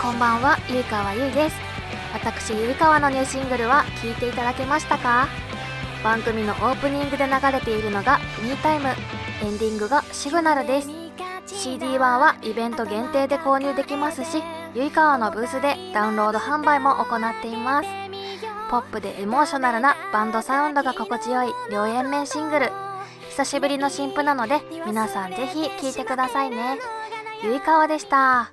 こんばんはゆいかわゆいです。私ゆいかわのニューシングルは聴いていただけましたか？番組のオープニングで流れているのが「ミータイム」エンディングが「シグナル」です。CD1 はイベント限定で購入できますしゆいかわのブースでダウンロード販売も行っています。ポップでエモーショナルなバンドサウンドが心地よい両円面シングル。久しぶりの新譜なので皆さんぜひ聴いてくださいね。ゆいかわでした。